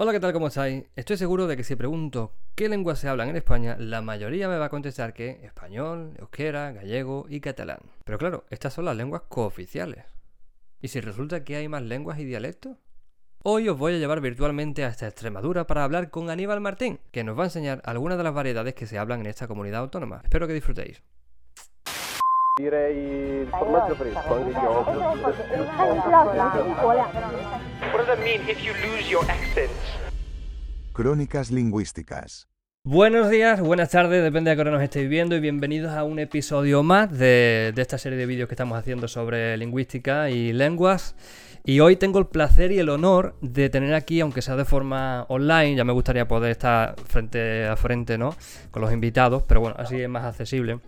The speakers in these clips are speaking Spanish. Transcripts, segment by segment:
Hola, ¿qué tal? ¿Cómo estáis? Estoy seguro de que si pregunto qué lenguas se hablan en España, la mayoría me va a contestar que español, euskera, gallego y catalán. Pero claro, estas son las lenguas cooficiales. ¿Y si resulta que hay más lenguas y dialectos? Hoy os voy a llevar virtualmente hasta Extremadura para hablar con Aníbal Martín, que nos va a enseñar algunas de las variedades que se hablan en esta comunidad autónoma. Espero que disfrutéis. What does mean if accent? Crónicas lingüísticas. Buenos días, buenas tardes, depende de qué hora nos estéis viendo y bienvenidos a un episodio más de, de esta serie de vídeos que estamos haciendo sobre lingüística y lenguas. Y hoy tengo el placer y el honor de tener aquí, aunque sea de forma online, ya me gustaría poder estar frente a frente, ¿no? Con los invitados, pero bueno, así es más accesible.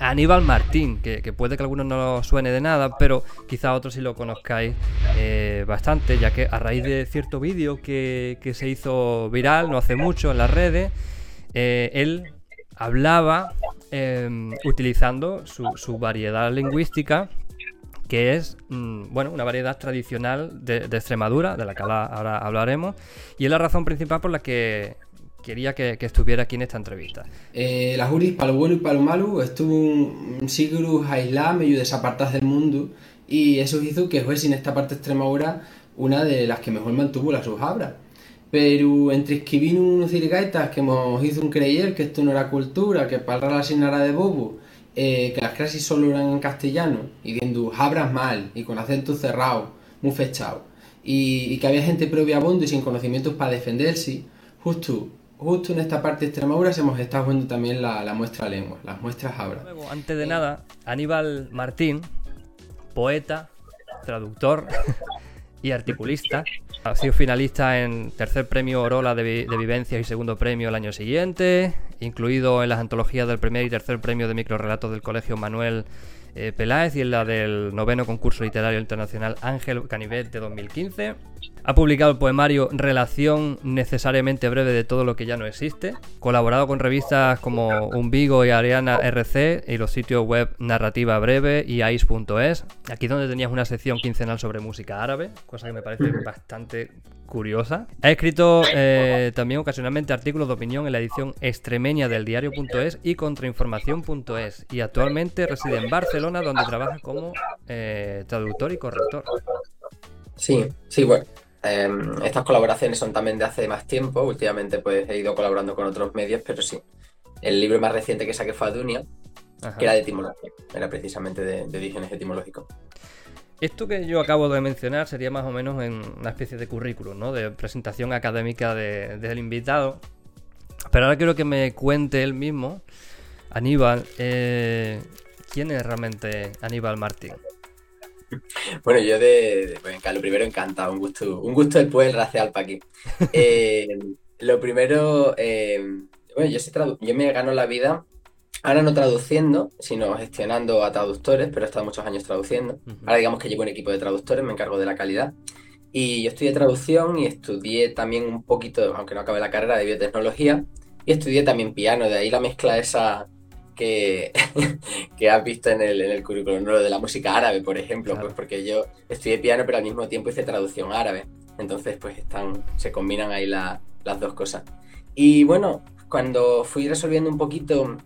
Aníbal Martín, que, puede que algunos no suene de nada, pero quizá otros sí lo conozcáis eh, bastante, ya que a raíz de cierto vídeo que, que se hizo viral no hace mucho en las redes, eh, él hablaba eh, utilizando su, su variedad lingüística que es mm, bueno, una variedad tradicional de, Extremadura, de la que ahora hablaremos, y es la razón principal por la que quería que, que estuviera aquí en esta entrevista. Eh, las Uris, para lo bueno y para lo malo, estuvo un, un siglo aislada, medio desapartadas del mundo, y eso hizo que fuese en esta parte Extremadura una de las que mejor mantuvo las sus habras. Pero entre vino unos cirgaitas que nos hizo un creyer que esto no era cultura, que para la asignara de bobo, eh, que las clases solo eran en castellano, y viendo habras mal, y con acento cerrado, muy fechado, y, y que había gente probiabondo y sin conocimientos para defenderse, justo, justo en esta parte de Extremadura se hemos estado viendo también la, la muestra lengua, las muestras. Luego, antes de nada, Aníbal Martín, poeta, traductor y articulista. Ha sido finalista en tercer premio Orola de, de Vivencias y segundo premio el año siguiente, incluido en las antologías del primer y tercer premio de microrelatos del Colegio Manuel eh, Peláez y en la del noveno concurso literario internacional Ángel Canivet de 2015. Ha publicado el poemario Relación necesariamente breve de todo lo que ya no existe. Colaborado con revistas como Umbigo y Ariana RC y los sitios web Narrativa Breve y Ais.es. Aquí donde tenías una sección quincenal sobre música árabe, cosa que me parece bastante curiosa. Ha escrito eh, también ocasionalmente artículos de opinión en la edición extremeña del diario.es y contrainformación.es. Y actualmente reside en Barcelona donde trabaja como eh, traductor y corrector. Sí, sí, bueno. Em, estas colaboraciones son también de hace más tiempo. Últimamente pues he ido colaborando con otros medios, pero sí. El libro más reciente que saqué fue Adunia, Ajá. que era de etimología. Era precisamente de, de orígenes etimológicos. Esto que yo acabo de mencionar sería más o menos en una especie de currículum, ¿no? De presentación académica de- del invitado. Pero ahora quiero que me cuente él mismo, Aníbal, eh, quién es realmente Aníbal Martín. Bueno, yo de, de- pues, lo primero encantado, un gusto, un gusto del pueblo racial para aquí. Eh, lo primero, eh, bueno, yo, yo me gano la vida, ahora no traduciendo, sino gestionando a traductores, pero he estado muchos años traduciendo. Ahora digamos que llevo un equipo de traductores, me encargo de la calidad. Y yo estudié traducción y estudié también un poquito, aunque no acabé la carrera, de biotecnología. Y estudié también piano, de ahí la mezcla esa que, que has visto en el, en el currículum. Lo de la música árabe, por ejemplo, Claro. pues porque yo estudié piano, pero al mismo tiempo hice traducción árabe. Entonces, pues están, se combinan ahí la- las dos cosas. Y bueno, cuando fui resolviendo un poquito,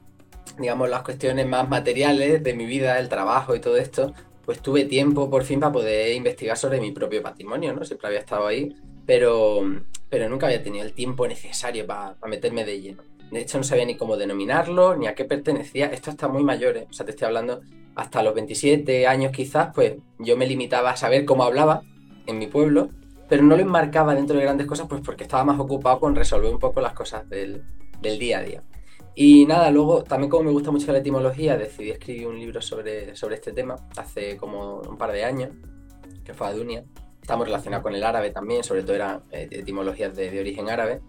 digamos, las cuestiones más materiales de mi vida, el trabajo y todo esto, pues tuve tiempo por fin para poder investigar sobre mi propio patrimonio, ¿no? Siempre había estado ahí, pero, pero nunca había tenido el tiempo necesario para, para meterme de lleno. De hecho, no sabía ni cómo denominarlo, ni a qué pertenecía. Esto está muy mayor, ¿eh? O sea, te estoy hablando hasta los 27 años quizás, pues yo me limitaba a saber cómo hablaba en mi pueblo, pero no lo enmarcaba dentro de grandes cosas, pues porque estaba más ocupado con resolver un poco las cosas del, del día a día. Y nada, luego también como me gusta mucho la etimología, decidí escribir un libro sobre, sobre este tema hace como un par de años, que fue Adunia. Estamos relacionados con el árabe también, sobre todo eran eh, etimologías de, de origen árabe.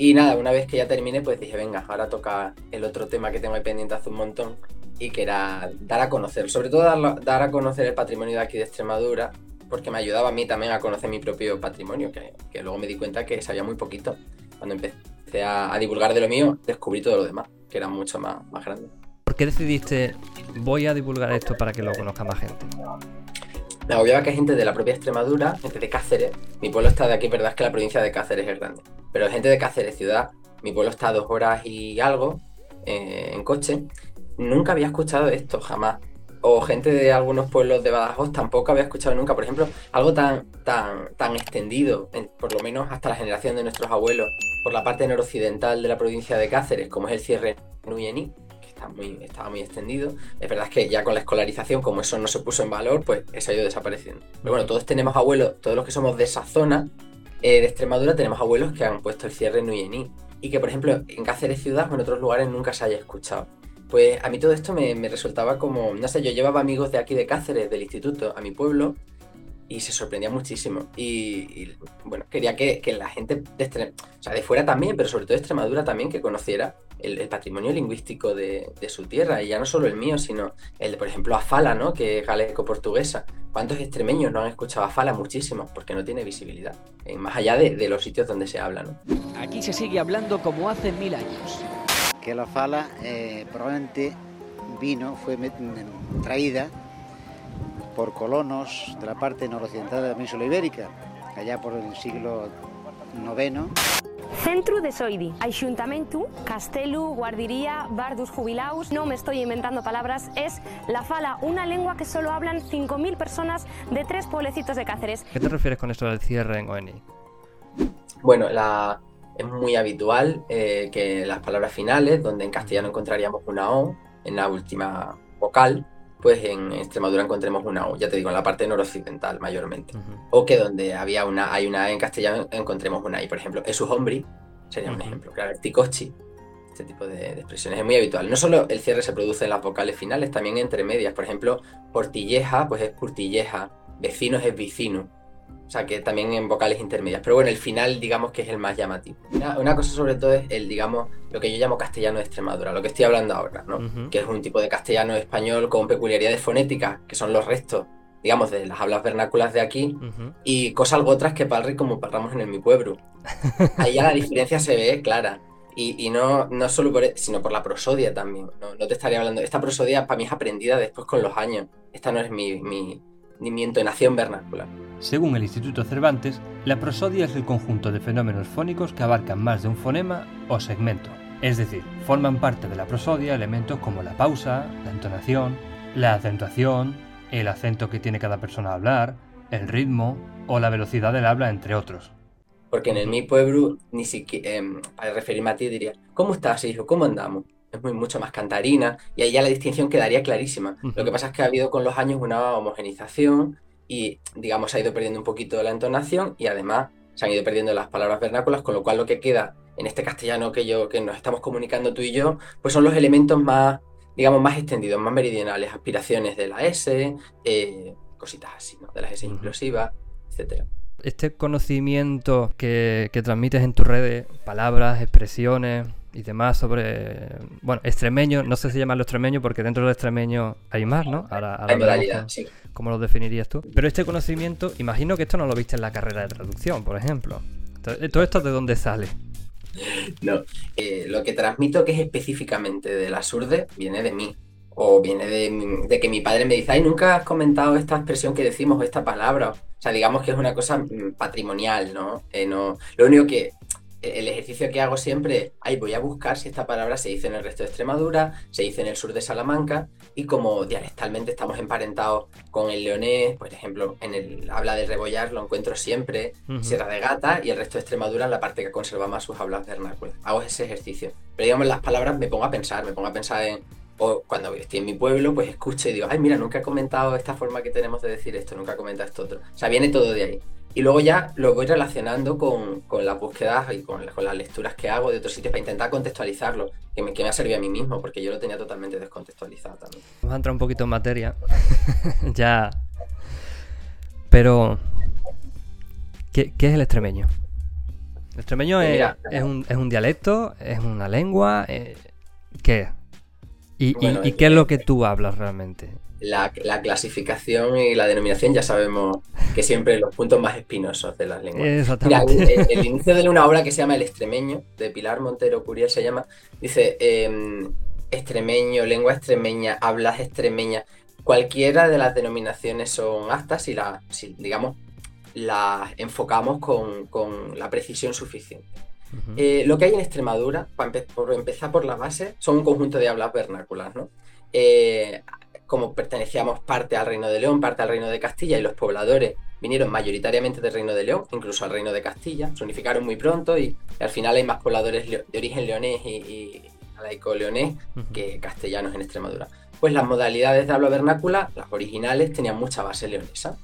Y nada, una vez que ya terminé, pues dije, venga, ahora toca el otro tema que tengo ahí pendiente hace un montón y que era dar a conocer, sobre todo dar, dar a conocer el patrimonio de aquí de Extremadura, porque me ayudaba a mí también a conocer mi propio patrimonio, que, que luego me di cuenta que sabía muy poquito. Cuando empecé a, a divulgar de lo mío, descubrí todo lo demás, que era mucho más, más grande. ¿Por qué decidiste voy a divulgar esto para que lo conozca más gente? Me agobiaba que hay gente de la propia Extremadura, gente de Cáceres, mi pueblo está de aquí, verdad es que la provincia de Cáceres es grande, pero gente de Cáceres, ciudad, mi pueblo está a dos horas y algo eh, en coche, nunca había escuchado esto, jamás. O gente de algunos pueblos de Badajoz tampoco había escuchado nunca, por ejemplo, algo tan, tan, tan extendido, en- por lo menos hasta la generación de nuestros abuelos, por la parte noroccidental de la provincia de Cáceres, como es el cierre Nuyení, está muy, estaba muy extendido. Es verdad que ya con la escolarización, como eso no se puso en valor, pues eso ha ido desapareciendo. Pero bueno, todos tenemos abuelos, todos los que somos de esa zona eh, de Extremadura, tenemos abuelos que han puesto el cierre Nuyení. Y que, por ejemplo, en Cáceres ciudad o en otros lugares nunca se haya escuchado. Pues a mí todo esto me, me resultaba como, no sé, yo llevaba amigos de aquí de Cáceres, del instituto, a mi pueblo, y se sorprendía muchísimo. Y, y, bueno, quería que, que la gente de, o sea, de fuera también, pero sobre todo de Extremadura también, que conociera el, el patrimonio lingüístico de, de su tierra, y ya no solo el mío, sino el de, por ejemplo, Afala, ¿no? que es galeco-portuguesa. ¿Cuántos extremeños no han escuchado Afala? Muchísimos, porque no tiene visibilidad, eh, más allá de, de los sitios donde se habla. ¿no? Aquí se sigue hablando como hace mil años. que la fala eh, probablemente vino, fue traída por colonos de la parte noroccidental de la península ibérica, allá por el siglo IX. Centro de Soidi, Ayuntamiento, Castelu, Guardiría, Bardus Jubilaus, no me estoy inventando palabras, es la fala, una lengua que solo hablan 5.000 personas de tres pueblecitos de Cáceres. ¿Qué te refieres con esto del cierre en ONI? Bueno, la, es muy habitual eh, que las palabras finales, donde en castellano encontraríamos una O, en la última vocal, pues en Extremadura encontremos una O, ya te digo, en la parte noroccidental mayormente. O que donde había una, hay una E en castellano encontremos una I. Por ejemplo, esus hombri sería un ejemplo. Claro, ticochi, este tipo de, de expresiones es muy habitual. No solo el cierre se produce en las vocales finales, también entre medias. Por ejemplo, portilleja, pues es purtilleja, vecinos es vicino. O sea, que también en vocales intermedias. Pero bueno, el final, digamos que es el más llamativo. Una, una cosa sobre todo es el, digamos, lo que yo llamo castellano de Extremadura, lo que estoy hablando ahora, ¿no? Ujú. Que es un tipo de castellano español con peculiaridades fonéticas, que son los restos, digamos, de las hablas vernáculas de aquí, Ujú. y cosas algo otras que palri como parlamos en el mi pueblo. Ahí ya la diferencia se ve clara. Y, y no, no solo por, e- sino por la prosodia también. No, no te estaría hablando. Esta prosodia para mí es aprendida después con los años. Esta no es mi, mi, ni mi entonación vernácula. Según el Instituto Cervantes, la prosodia es el conjunto de fenómenos fónicos que abarcan más de un fonema o segmento. Es decir, forman parte de la prosodia elementos como la pausa, la entonación, la acentuación, el acento que tiene cada persona al hablar, el ritmo o la velocidad del habla, entre otros. Porque en el mi pueblo, ni siquiera, em, para referirme a ti, diría, ¿cómo estás, hijo? ¿Cómo andamos? Es muy, mucho más cantarina y ahí ya la distinción quedaría clarísima. Ujú. Lo que pasa es que ha habido con los años una homogenización y, digamos, ha ido perdiendo un poquito la entonación y además se han ido perdiendo las palabras vernáculas, con lo cual lo que queda en este castellano que yo, que nos estamos comunicando tú y yo, pues son los elementos más, digamos, más extendidos, más meridionales, aspiraciones de la S, eh, cositas así, ¿no? De las S Ujú. implosivas, etcétera. Este conocimiento que, que transmites en tus redes, palabras, expresiones y demás sobre, bueno, extremeño, no sé si llamarlo extremeño porque dentro del extremeño hay más, ¿no? Ahora, ahora Hay modalidad, sí. Cómo lo definirías tú. Pero este conocimiento, imagino que esto no lo viste en la carrera de traducción, por ejemplo. Entonces, ¿Todo esto de dónde sale? No, eh, lo que transmito que es específicamente de la surde viene de mí. O viene de, que mi padre me dice, ay, nunca has comentado esta expresión que decimos o esta palabra. O sea, digamos que es una cosa mm, patrimonial, ¿no? Eh, no lo único que el ejercicio que hago siempre es, ay, voy a buscar si esta palabra se dice en el resto de Extremadura, se dice en el sur de Salamanca, y como dialectalmente estamos emparentados con el leonés, por ejemplo, en el habla de rebollar lo encuentro siempre, Ujú. Sierra de Gata y el resto de Extremadura la parte que conserva más sus hablas vernáculas. Hago ese ejercicio. Pero digamos, las palabras me pongo a pensar, me pongo a pensar en. O cuando estoy en mi pueblo, pues escucho y digo, ay, mira, nunca he comentado esta forma que tenemos de decir esto, nunca he comentado esto otro. O sea, viene todo de ahí. Y luego ya lo voy relacionando con, con las búsquedas y con, con las lecturas que hago de otros sitios para intentar contextualizarlo, que me, que me ha servido a mí mismo, porque yo lo tenía totalmente descontextualizado también. Vamos a entrar un poquito en materia. ya. Pero. ¿qué, qué es el extremeño? ¿El extremeño Pues es, mira. es un, es un dialecto? ¿Es una lengua? Eh, ¿Qué es? ¿Y, y- Bueno, y qué es lo que tú hablas realmente? La, la clasificación y la denominación ya sabemos que siempre los puntos más espinosos de las lenguas. Mira, el, Exactamente. el- inicio de una obra que se llama El Extremeño, de Pilar Montero Curiel se llama, dice em, extremeño, lengua extremeña, hablas extremeña. cualquiera de las denominaciones son aptas y la, si, digamos, las enfocamos con, con la precisión suficiente. Eh, lo que hay en Extremadura, por empezar por la base, son un conjunto de hablas vernáculas, ¿no? Eh, como pertenecíamos parte al Reino de León, parte al Reino de Castilla y los pobladores vinieron mayoritariamente del Reino de León, incluso al Reino de Castilla, se unificaron muy pronto y, al final hay más pobladores de origen leonés y, y laico-leonés que castellanos en Extremadura. Pues las modalidades de habla vernácula, las originales, tenían mucha base leonesa.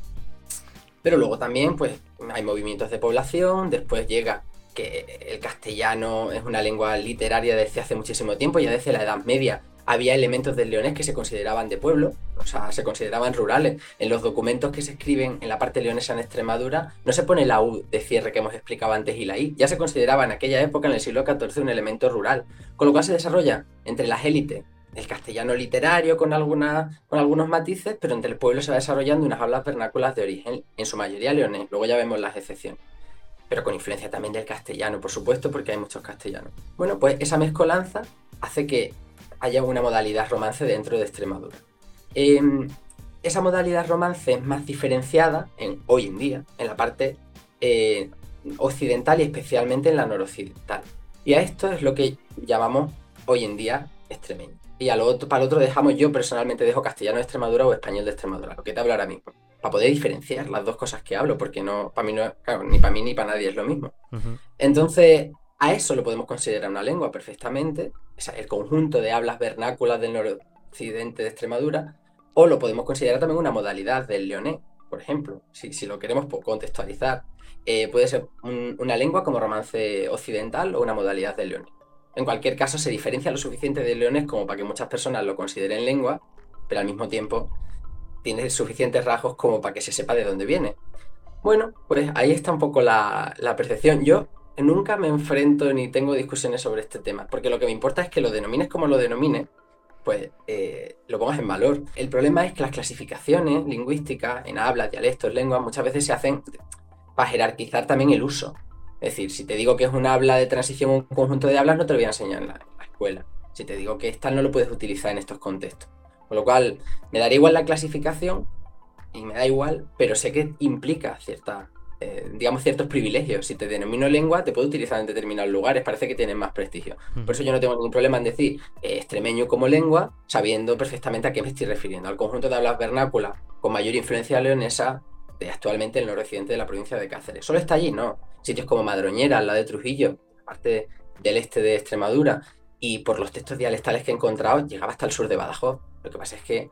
Pero luego también pues, hay movimientos de población, después llega que el castellano es una lengua literaria desde hace muchísimo tiempo, ya desde la Edad Media había elementos del leonés que se consideraban de pueblo, o sea, se consideraban rurales. En los documentos que se escriben en la parte leonesa en Extremadura no se pone la U de cierre que hemos explicado antes y la I, ya se consideraba en aquella época, en el siglo XIV, un elemento rural, con lo cual se desarrolla entre las élites el castellano literario con, alguna, con algunos matices, pero entre el pueblo se va desarrollando unas hablas vernáculas de origen, en su mayoría leonés, luego ya vemos las excepciones pero con influencia también del castellano, por supuesto, porque hay muchos castellanos. Bueno, pues esa mezcolanza hace que haya una modalidad romance dentro de Extremadura. Em, esa modalidad romance es más diferenciada en, hoy en día en la parte eh, occidental y especialmente en la noroccidental. Y a esto es lo que llamamos hoy en día extremeño. Y a lo otro, para el otro dejamos, yo personalmente dejo castellano de Extremadura o español de Extremadura, lo que te hablo ahora mismo, para poder diferenciar las dos cosas que hablo, porque no, para mí no, ni para mí ni para nadie es lo mismo. Entonces, a eso lo podemos considerar una lengua perfectamente, el conjunto de hablas vernáculas del noroccidente de Extremadura, o lo podemos considerar también una modalidad del leonés, por ejemplo, si, si lo queremos contextualizar. Eh, puede ser una lengua como romance occidental o una modalidad del leonés. En cualquier caso, se diferencia lo suficiente del leonés como para que muchas personas lo consideren lengua, pero al mismo tiempo tiene suficientes rasgos como para que se sepa de dónde viene. Bueno, pues ahí está un poco la percepción. Yo nunca me enfrento ni tengo discusiones sobre este tema, porque lo que me importa es que lo denomines como lo denomines, pues eh, lo pongas en valor. El problema es que las clasificaciones lingüísticas en hablas, dialectos, lenguas, muchas veces se hacen para jerarquizar también el uso. Es decir, si te digo que es un habla de transición, un conjunto de hablas, no te lo voy a enseñar en la, escuela. Si te digo que esta no lo puedes utilizar en estos contextos. Con lo cual, me daría igual la clasificación y me da igual, pero sé que implica cierta eh, digamos, ciertos privilegios. Si te denomino lengua, te puedo utilizar en determinados lugares, parece que tienen más prestigio. Por eso yo no tengo ningún problema en decir eh, extremeño como lengua, sabiendo perfectamente a qué me estoy refiriendo. Al conjunto de hablas vernáculas con mayor influencia leonesa de actualmente el noroccidente de la provincia de Cáceres. Solo está allí, ¿no? Sitios como Madroñera, al lado de Trujillo, parte del este de Extremadura, y por los textos dialectales que he encontrado, llegaba hasta el sur de Badajoz. Lo que pasa es que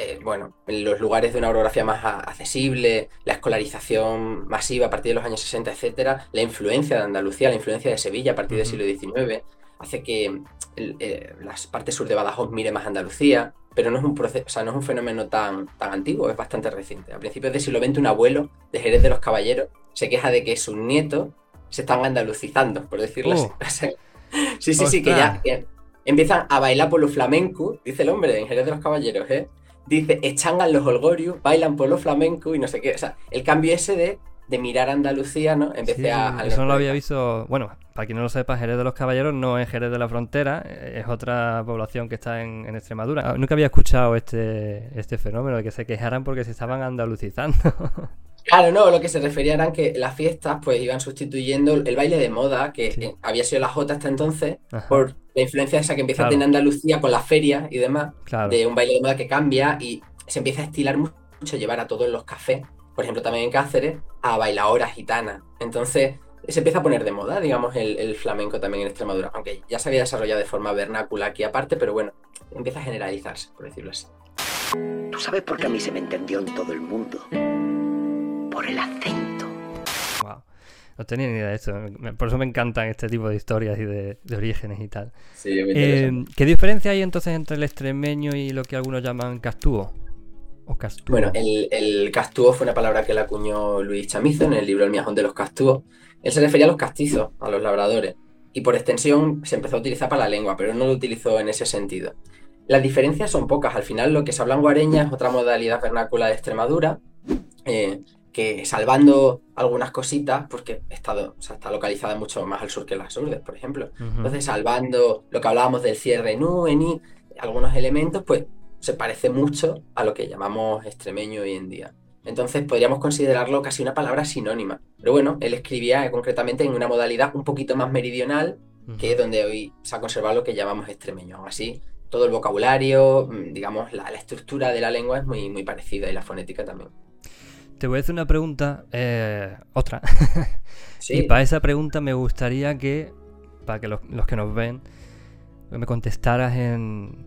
eh, bueno, en los lugares de una orografía más accesible, la escolarización masiva a partir de los años 60, etcétera, la influencia de Andalucía, la influencia de Sevilla a partir del siglo XIX, hace que eh, las partes sur de Badajoz mire más Andalucía, pero no es un proceso, o sea, no es un fenómeno tan, tan antiguo, es bastante reciente. A principios del siglo XX, un abuelo de Jerez de los Caballeros se queja de que sus nietos se están andalucizando, por decirlo así. Oh. sí, sí, sí, que ya empiezan a bailar por los flamencos, dice el hombre en Jerez de los Caballeros, ¿eh? Dice, echangan los holgorios, bailan por los flamencos y no sé qué. O sea, el cambio ese de, de mirar a Andalucía, ¿no? Vez de a, Eso no lo había visto. Bueno, para quien no lo sepa, Jerez de los Caballeros no es Jerez de la Frontera, es otra población que está en, en Extremadura. Ah, nunca había escuchado este, este fenómeno de que se quejaran porque se estaban andalucizando. Claro, no, lo que se refería era que las fiestas pues iban sustituyendo el baile de moda, que había sido la Jota hasta entonces, por la influencia esa que empieza a tener Andalucía con las ferias y demás, de un baile de moda que cambia y se empieza a estilar mucho, llevar a todos los cafés, por ejemplo también en Cáceres, a bailadoras gitanas. Entonces se empieza a poner de moda, digamos, el, el, flamenco también en Extremadura, aunque ya se había desarrollado de forma vernácula aquí aparte, pero bueno, empieza a generalizarse, por decirlo así. ¿Tú sabes por qué a mí se me entendió en todo el mundo? por el acento. No tenía ni idea de esto. Por eso me encantan este tipo de historias y de, orígenes y tal. Sí, eh, ¿Qué diferencia hay entonces entre el extremeño y lo que algunos llaman castúo? O castúo. Bueno, el, el castúo fue una palabra que la acuñó Luis Chamizo en el libro El miajón de los castúos. Él se refería a los castizos, a los labradores. Y por extensión se empezó a utilizar para la lengua, pero no lo utilizó en ese sentido. Las diferencias son pocas. Al final, lo que se habla en guareña es otra modalidad vernácula de Extremadura. Eh, que salvando algunas cositas, porque está, está localizada mucho más al sur que las Urdes, por ejemplo. Entonces, salvando lo que hablábamos del cierre nu, eni, algunos elementos, pues se parece mucho a lo que llamamos extremeño hoy en día. Entonces podríamos considerarlo casi una palabra sinónima. Pero bueno, él escribía concretamente en una modalidad un poquito más meridional, que es donde hoy se ha conservado lo que llamamos extremeño. Aún así, todo el vocabulario, mm, digamos, la, estructura de la lengua es muy, muy parecida y la fonética también. Te voy a hacer una pregunta, eh, otra. Y para esa pregunta me gustaría que, para que los, que nos ven, me contestaras en,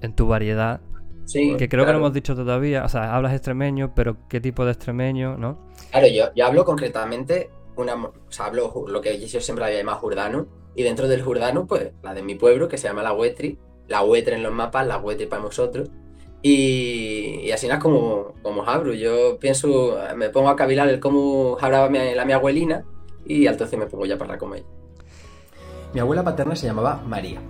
en, tu variedad. Sí, que creo que no hemos dicho todavía. O sea, hablas extremeño, pero ¿qué tipo de extremeño, no? Claro, yo, yo hablo concretamente, una, o sea, hablo lo que yo siempre había llamado jurdano. Y dentro del jurdano, pues la de mi pueblo, que se llama la Huetri. La Huetre en los mapas, la Huetri para nosotros. Y, así es como, como hablo. Yo pienso, me pongo a cavilar el cómo hablaba la mi abuelina y entonces me pongo ya para comer. Mi abuela paterna se llamaba María.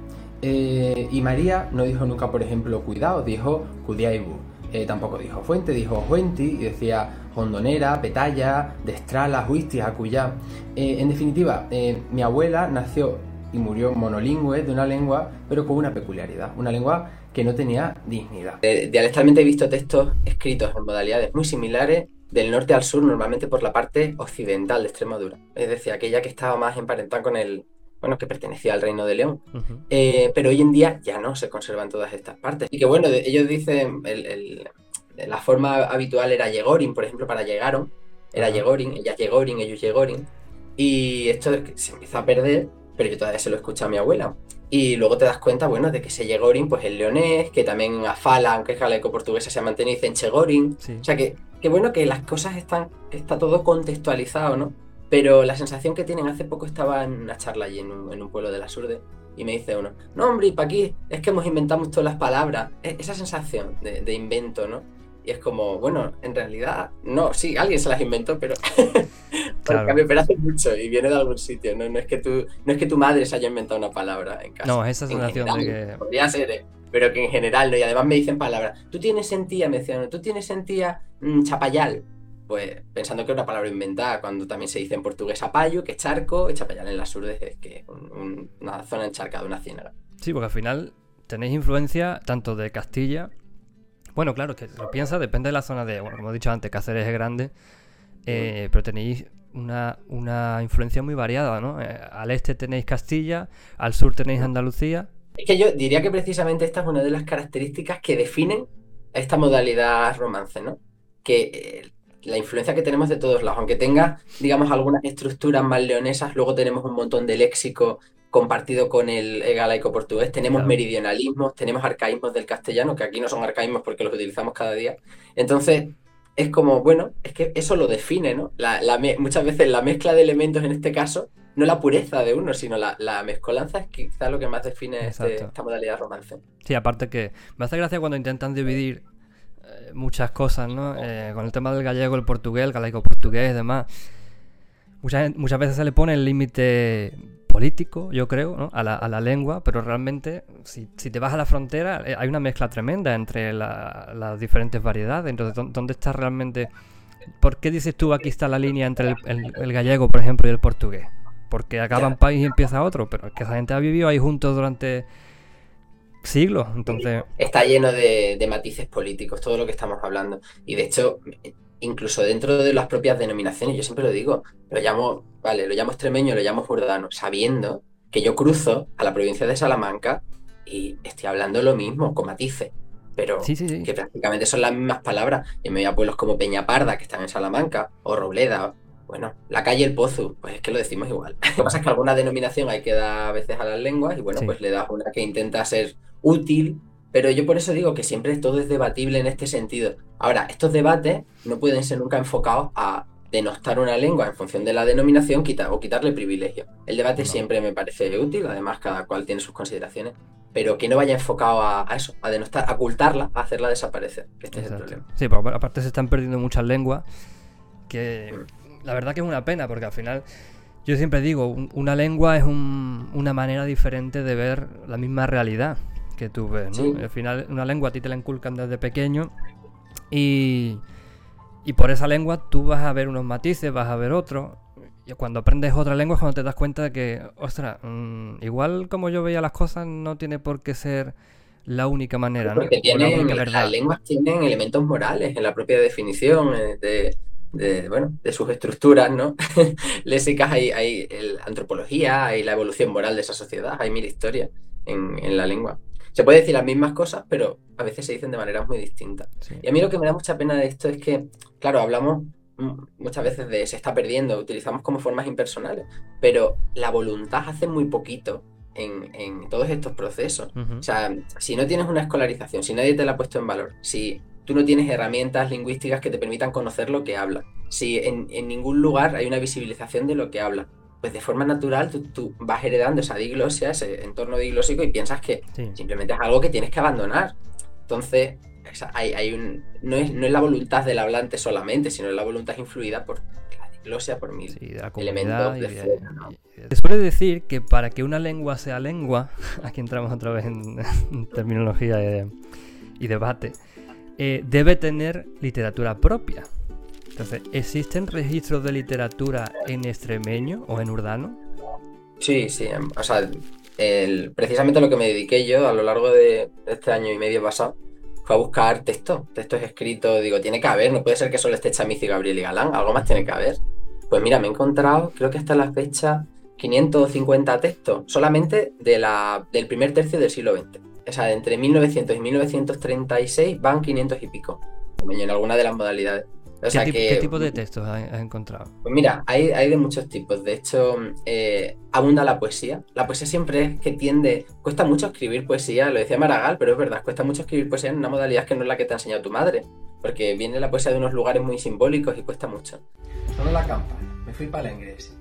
Eh, y María no dijo nunca, por ejemplo, cuidado, dijo cudiaibu. Eh, tampoco dijo fuente, dijo fuenti y decía hondonera, petalla, destrala, huisti, acuyá. Eh, en definitiva, mi abuela nació y murió monolingüe de una lengua, pero con una peculiaridad, una lengua que no tenía dignidad. dialectalmente he visto textos escritos en modalidades muy similares del norte al sur, normalmente por la parte occidental de Extremadura, es decir, aquella que estaba más emparentada con el, bueno, que pertenecía al Reino de León. Eh, pero hoy en día ya no se conservan todas estas partes. Y que bueno, ellos dicen, la forma habitual era Yegorin, por ejemplo, para llegaron, era Yegorin, ella Yegorin, ellos Yegorin. Y esto se empieza a perder, pero yo todavía se lo escucho a mi abuela. Y luego te das cuenta, bueno, de que ese Yegorin, pues el leonés, que también a Fala, aunque es galaico-portuguesa, se ha mantenido en Chegorin. O sea que, que bueno, que las cosas están, está todo contextualizado, ¿no? Pero la sensación que tienen, hace poco estaba en una charla allí en un, pueblo de la Surde, y me dice uno, no hombre, y para aquí es que hemos inventado todas las palabras. E, esa sensación de, de invento, ¿no? Y es como, bueno, en realidad, no, sí, alguien se las inventó, pero, claro. pero hace mucho y viene de algún sitio, ¿no? No es, que tu, no es que tu madre se haya inventado una palabra en casa. No, esa sensación de que... Podría ser, ¿eh? pero que en general, ¿no? Y además me dicen palabras. Tú tienes sentía, me decían, tú tienes sentía mm, chapayal. Pues pensando que es una palabra inventada, cuando también se dice en portugués apayo, que es charco, y chapayal en la surdes es que una zona encharcada, una ciénaga. Sí, porque al final tenéis influencia tanto de Castilla bueno, claro, que lo piensa, depende de la zona de, bueno, como he dicho antes, Cáceres es grande, eh, pero tenéis una, una, influencia muy variada, ¿no? Eh, al este tenéis Castilla, al sur tenéis Andalucía. Es que yo diría que precisamente esta es una de las características que definen esta modalidad romance, ¿no? Que eh, la influencia que tenemos de todos lados, aunque tenga, digamos, algunas estructuras más leonesas, luego tenemos un montón de léxico compartido con el, galaico portugués. Tenemos meridionalismos, tenemos arcaísmos del castellano, que aquí no son arcaísmos porque los utilizamos cada día. Entonces, es como, bueno, es que eso lo define, ¿no? La, muchas veces la mezcla de elementos en este caso, no la pureza de uno, sino la, mezcolanza es quizás lo que más define este, esta modalidad romance. Sí, aparte que me hace gracia cuando intentan dividir eh, muchas cosas, ¿no? Eh, con el tema del gallego, el portugués, el galaico portugués y demás. Muchas, muchas veces se le pone el límite político, yo creo, ¿no? a, la, a, la, lengua, pero realmente si, si, te vas a la frontera eh, hay una mezcla tremenda entre las diferentes variedades. Entonces, ¿dónde está realmente... ¿Por qué dices tú aquí está la línea entre el, gallego, por ejemplo, y el portugués? Porque acaba un país y empieza otro, pero es que esa gente ha vivido ahí juntos durante siglos, entonces... Está lleno de, de matices políticos, todo lo que estamos hablando. Y de hecho, incluso dentro de las propias denominaciones, yo siempre lo digo, lo llamo, vale, lo llamo extremeño, lo llamo jordano, sabiendo que yo cruzo a la provincia de Salamanca y estoy hablando lo mismo, con matices, pero que prácticamente son las mismas palabras. Y me voy a pueblos como Peñaparda, que están en Salamanca, o Robleda, bueno, la calle El Pozo, pues es que lo decimos igual. Lo que pasa es que alguna denominación hay que dar a veces a las lenguas y bueno, pues le das una que intenta ser útil pero yo por eso digo que siempre todo es debatible en este sentido. Ahora, estos debates no pueden ser nunca enfocados a denostar una lengua en función de la denominación o quitarle privilegio. El debate siempre me parece útil, además cada cual tiene sus consideraciones, pero que no vaya enfocado a, eso, a denostar, a ocultarla, a hacerla desaparecer. este es el problema. Sí, pero aparte se están perdiendo muchas lenguas que la verdad que es una pena, porque al final yo siempre digo, una lengua es una manera diferente de ver la misma realidad que tú ves, ¿no? Al final una lengua a ti te la inculcan desde pequeño y, y por esa lengua tú vas a ver unos matices, vas a ver otros. Y cuando aprendes otra lengua es cuando te das cuenta de que, ostras, mm, igual como yo veía las cosas no tiene por qué ser la única manera, ¿no? Porque tienen, única verdad. las lenguas tienen elementos morales en la propia definición eh, de, de, bueno, de sus estructuras, ¿no? Léxicas, hay, hay el- antropología, hay la evolución moral de esa sociedad, hay mil historias en, en la lengua. Se puede decir las mismas cosas, pero a veces se dicen de maneras muy distintas. Sí. Y a mí lo que me da mucha pena de esto es que, claro, hablamos muchas veces de se está perdiendo, utilizamos como formas impersonales, pero la voluntad hace muy poquito en, en todos estos procesos. O sea, si no tienes una escolarización, si nadie te la ha puesto en valor, si tú no tienes herramientas lingüísticas que te permitan conocer lo que habla, si en, en ningún lugar hay una visibilización de lo que habla, pues de forma natural tú, tú vas heredando esa diglosia, ese entorno diglósico y piensas que Sí. simplemente es algo que tienes que abandonar. Entonces, hay, hay un, no, es, no es la voluntad del hablante solamente, sino la voluntad influida por la diglosia, por mil Sí, de elementos de de- fuera, ¿no? Se suele decir que para que una lengua sea lengua, aquí entramos otra vez en, en terminología y, y debate, eh, debe tener literatura propia. Entonces, ¿existen registros de literatura en extremeño o en urdano? Sí, sí. em, O sea, el- precisamente lo que me dediqué yo a lo largo de este año y medio pasado fue a buscar textos, textos escritos. Digo, tiene que haber, no puede ser que solo esté Chamizo y Gabriel y Galán, algo más tiene que haber. Pues mira, me he encontrado, creo que hasta la fecha, 550 textos, solamente de la, del primer tercio del siglo XX. O sea, entre 1900 y 1936 van 500 y pico, en alguna de las modalidades. O ¿Qué, sea tip- que, qué tipo de textos has, encontrado? pues mira, hay, hay de muchos tipos. De hecho, eh, abunda la poesía. La poesía siempre es que tiende. Cuesta mucho escribir poesía, lo decía Maragall, pero es verdad, cuesta mucho escribir poesía en una modalidad que no es la que te ha enseñado tu madre. Porque viene la poesía de unos lugares muy simbólicos y cuesta mucho. Sonó la campana, me fui para la iglesia.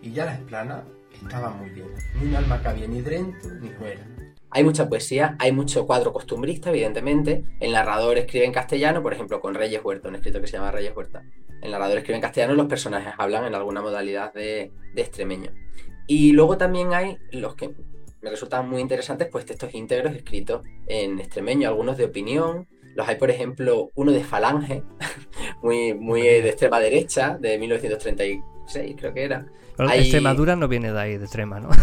Y ya la esplana estaba muy llena. Ni un alma cabía ni dentro ni fuera. Hay mucha poesía, hay mucho cuadro costumbrista, evidentemente. El narrador escribe en castellano, por ejemplo, con Reyes Huerta, un escritor que se llama Reyes Huerta. El narrador escribe en castellano, los personajes hablan en alguna modalidad de, de extremeño. Y luego también hay los que me resultan muy interesantes, pues textos íntegros escritos en extremeño, algunos de opinión. Los hay, por ejemplo, uno de Falange, muy, muy de extrema derecha, de 1936, creo que era. Pero Hay- Extremadura no viene de ahí, de extrema, ¿no?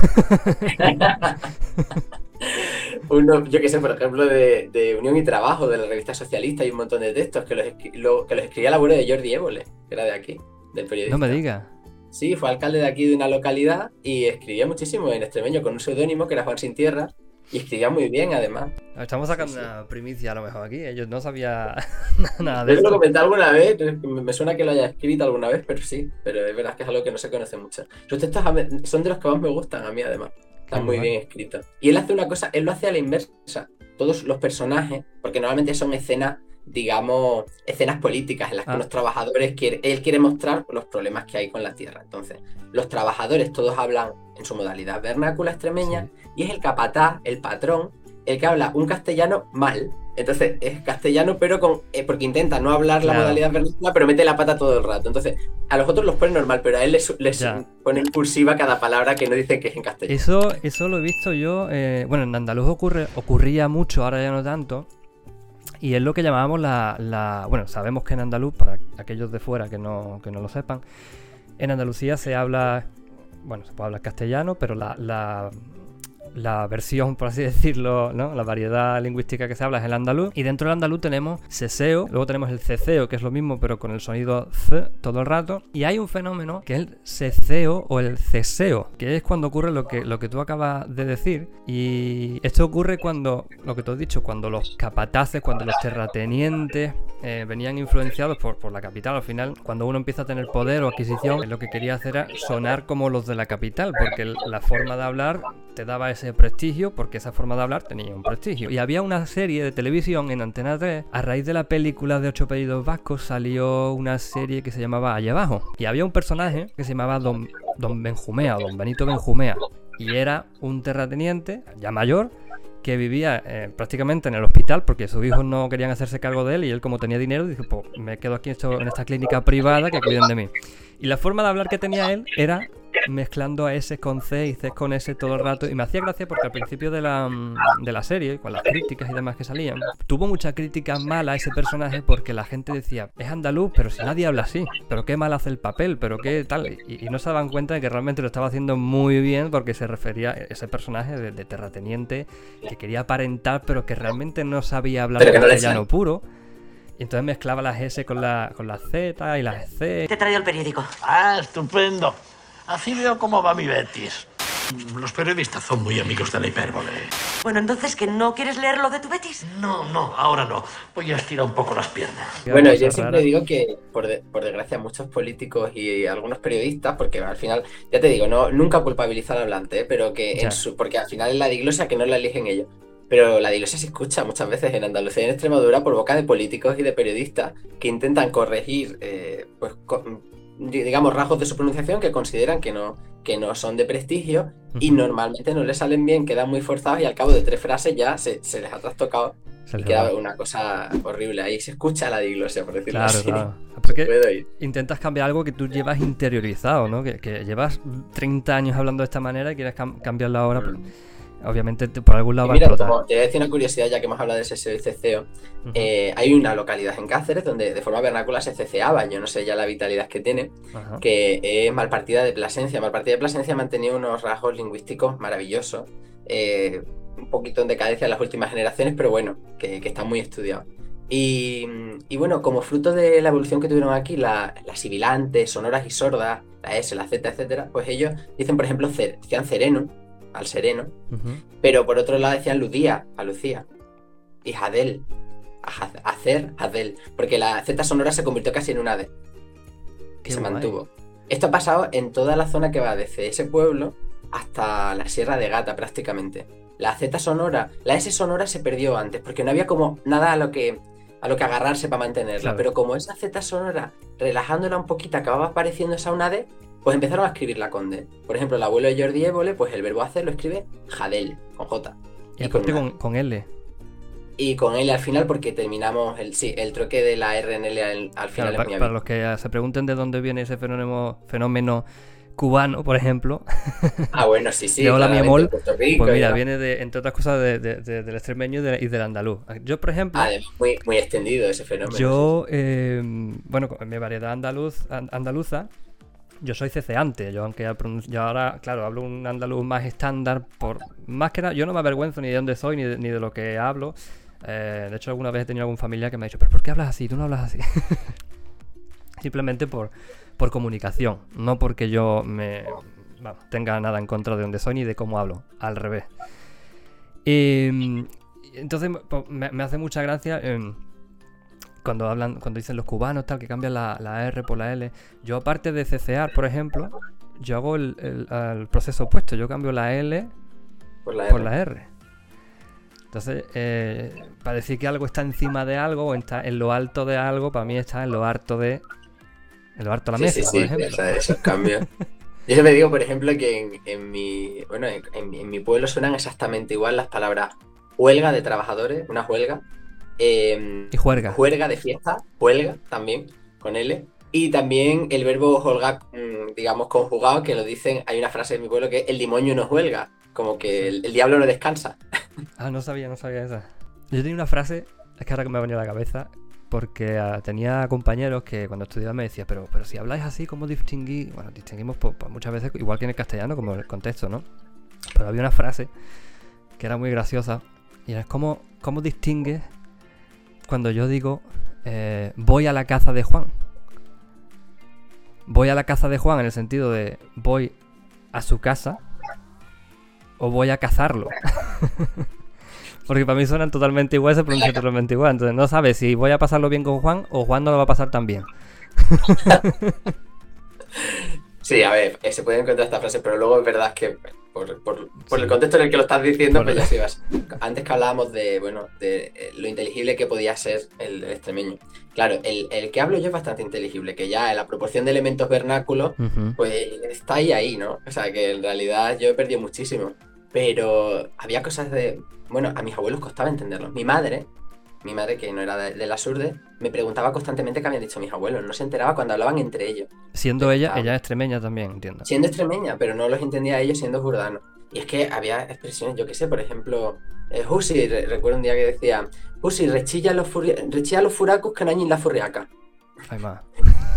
Uno, yo que sé, por ejemplo, de, de Unión y Trabajo, de la revista socialista, hay un montón de textos que los, lo- que los escribía el abuelo de Jordi Évole, que era de aquí, del periodista. no me digas. Sí, fue alcalde de aquí de una localidad y escribía muchísimo en extremeño con un seudónimo que era Juan Sin Tierra y escribía muy bien además. Estamos sacando Sí, sí. una primicia a lo mejor aquí. Ellos no sabía nada de Yo lo comenté alguna vez, me suena que lo haya escrito alguna vez, pero sí, pero es verdad que es algo que no se conoce mucho. Sus textos son de los que más me gustan a mí además. Están Qué muy bien escritos. Y él hace una cosa, él lo hace a la inversa. Todos los personajes, porque normalmente son escenas, digamos, escenas políticas en las que Ah. los trabajadores quiere, él quiere mostrar los problemas que hay con la tierra. Entonces, los trabajadores todos hablan en su modalidad vernácula extremeña y es el capataz, el patrón, el que habla un castellano mal. Entonces, es castellano, pero con. eh, porque intenta no hablar la modalidad vernácula, pero mete la pata todo el rato. Entonces, a los otros los pone normal, pero a él les, les pone cursiva cada palabra que no dicen que es en castellano. Eso, eso lo he visto yo. eh, bueno, en andaluz ocurre, ocurría mucho, ahora ya no tanto. Y es lo que llamábamos la, la- Bueno, sabemos que en andaluz, para aquellos de fuera que no, que no lo sepan, en Andalucía se habla. Bueno, se puede hablar castellano, pero la, la, la versión, por así decirlo, ¿no? la variedad lingüística que se habla es el andaluz. Y dentro del andaluz tenemos seseo, luego tenemos el ceceo, que es lo mismo, pero con el sonido z todo el rato. Y hay un fenómeno que es el ceceo o el ceseo, que es cuando ocurre lo que, lo que tú acabas de decir. Y esto ocurre cuando, lo que tú has dicho, cuando los capataces, cuando los terratenientes eh, venían influenciados por, por la capital. Al final, cuando uno empieza a tener poder o adquisición, lo que quería hacer era sonar como los de la capital, porque la forma de hablar te daba ese prestigio, porque esa forma de hablar tenía un prestigio. Y había una serie de televisión en Antena 3, a raíz de la película de Ocho Apellidos Vascos salió una serie que se llamaba Allá Abajo. Y había un personaje que se llamaba Don, Don Benjumea, Don Benito Benjumea. Y era un terrateniente, ya mayor, que vivía eh, prácticamente en el hospital porque sus hijos no querían hacerse cargo de él y él como tenía dinero dijo, pues me quedo aquí en esta clínica privada que cuiden de mí. Y la forma de hablar que tenía él era mezclando a S con C y C con S todo el rato. Y me hacía gracia porque al principio de la, mm, de la serie, con las críticas y demás que salían, tuvo mucha crítica mala a ese personaje porque la gente decía, es andaluz, pero si nadie habla así, pero qué mal hace el papel, pero qué tal. Y, y no se daban cuenta de que realmente lo estaba haciendo muy bien porque se refería a ese personaje de, de terrateniente que quería aparentar, pero que realmente no sabía hablar Pero que no le castellano puro. Y entonces mezclaba las S con, la, con las Z y las C. Te he traído el periódico. Ah, estupendo. Así veo cómo va mi Betis. Los periodistas son muy amigos de la hipérbole. Bueno, entonces, ¿que no quieres leer lo de tu Betis? No, no, ahora no. Voy a estirar un poco las piernas. Bueno, yo siempre digo que, por, de- por desgracia, muchos políticos y algunos periodistas, porque al final, ya te digo, no nunca culpabilizar al hablante, ¿eh? pero que en su, porque al final es la diglosia que no la eligen ellos. Pero la diglosia se escucha muchas veces en Andalucía y en Extremadura por boca de políticos y de periodistas que intentan corregir, eh, pues, co- digamos, rasgos de su pronunciación que consideran que no, que no son de prestigio y normalmente no les salen bien, quedan muy forzados y al cabo de tres frases ya se, se les ha trastocado Se y queda va. una cosa horrible. Ahí se escucha la diglosia, por decirlo Claro, así. claro. Porque intentas cambiar algo que tú llevas interiorizado, ¿no? Que, que llevas 30 años hablando de esta manera y quieres cam- cambiarlo ahora. pues, obviamente te- por algún lado Y va a mira, explotar. como te voy a decir una curiosidad, ya que hemos hablado de ese eh, hay una localidad en Cáceres donde de forma vernácula se ceceaba, yo no sé ya la vitalidad que tiene, que es Malpartida de Plasencia. Malpartida de Plasencia ha mantenido unos rasgos lingüísticos maravillosos, eh, un poquito en decadencia en las últimas generaciones, pero bueno, que, que están muy estudiados. Y, y bueno, como fruto de la evolución que tuvieron aquí, la- las sibilantes, sonoras y sordas, la S, la Z, etcétera, pues ellos dicen, por ejemplo, cer- decían sereno, al sereno, pero por otro lado decían Lucía, a Lucía. Y Jadel. A hacer, Jadel. Porque la Z sonora se convirtió casi en una D. Que Qué se guay. mantuvo. Esto ha pasado en toda la zona que va desde ese pueblo hasta la Sierra de Gata prácticamente. La Z sonora, la S sonora se perdió antes porque no había como nada a lo que a lo que agarrarse para mantenerla. Claro. Pero como esa Z sonora, relajándola un poquito, acababa pareciendo esa una D, pues empezaron a escribirla con D. Por ejemplo, el abuelo de Jordi Évole, pues el verbo hacer lo escribe Jadel, con J. Y con con, con L. Y con L al final porque terminamos el sí, el troque de la R en L al, al final Claro, es pa- muy para hábil. los que se pregunten de dónde viene ese fenómeno, fenómeno cubano, por ejemplo. Ah, bueno, sí, sí, De hola mi amor. Pues mira, viene de, entre otras cosas de- de- de- del extremeño y, de- y del andaluz. Yo, por ejemplo, Además, muy, muy extendido ese fenómeno. Yo, eh, bueno, con mi variedad andaluz, an- andaluza, yo soy ceceante. Yo, aunque pronun- yo ahora, claro, hablo un andaluz más estándar, por más que nada, yo no me avergüenzo ni de dónde soy ni de, ni de lo que hablo. Eh, de hecho, alguna vez he tenido algún familiar que me ha dicho, ¿pero por qué hablas así? Tú no hablas así. Simplemente por, por comunicación, no porque yo me tenga nada en contra de dónde soy ni de cómo hablo, al revés. Y, mm, entonces pues, me, me hace mucha gracia em, cuando hablan, cuando dicen los cubanos tal, que cambian la, la R por la L. Yo aparte de cecear, por ejemplo, yo hago el, el- el proceso opuesto, yo cambio la L Por la por R. la R. Entonces, eh, para decir que algo está encima de algo o está en lo alto de algo, para mí está en lo harto de. Lo harto de la Sí, mesa, sí, por sí, ejemplo. esos cambios. Yo siempre digo, por ejemplo, que en, en mi, bueno, en, en en mi pueblo suenan exactamente igual las palabras huelga de trabajadores, una huelga, eh, Y juerga. juerga de fiesta, huelga también, con L, y también el verbo holga, mm, digamos, conjugado, que lo dicen, hay una frase de mi pueblo que es, el demonio no huelga, como que el, el diablo no descansa. Ah, no sabía, no sabía esa. Yo tenía una frase, es que ahora que me ha venido a la cabeza, porque ah, tenía compañeros que cuando estudiaba me decían, pero, pero si habláis así, ¿cómo distinguís? Bueno, distinguimos muchas veces, igual que en el castellano, como en el contexto, ¿no? Pero había una frase que era muy graciosa y era ¿cómo, cómo distingues cuando yo digo eh, voy a la caza de Juan? Voy a la caza de Juan en el sentido de voy a su casa o voy a cazarlo. Porque para mí suenan totalmente igual, se pronuncian totalmente igual. Entonces no sabes si voy a pasarlo bien con Juan o Juan no lo va a pasar tan bien. Sí, a ver, eh, se pueden encontrar estas frases, pero luego es verdad que por, por- por el contexto en el que lo estás diciendo, Por pues ya vas. Antes que hablábamos de, bueno, de eh, lo inteligible que podía ser el, el extremeño. Claro, el, el que hablo yo es bastante inteligible, que ya la proporción de elementos vernáculos, pues está ahí ahí, ¿no? O sea, que en realidad yo he perdido muchísimo. Pero había cosas de... Bueno, a mis abuelos costaba entenderlos. Mi madre mi madre, que no era de, de las urdes, me preguntaba constantemente qué habían dicho mis abuelos. No se enteraba cuando hablaban entre ellos. Siendo ella, ella extremeña también, entiendo. Siendo extremeña, pero no los entendía ellos siendo jordanos. Y es que había expresiones, yo qué sé, por ejemplo, eh, Husi, re- recuerdo un día que decía, Husi, rechilla los, rechilla los furacos que no hay en la furriaca.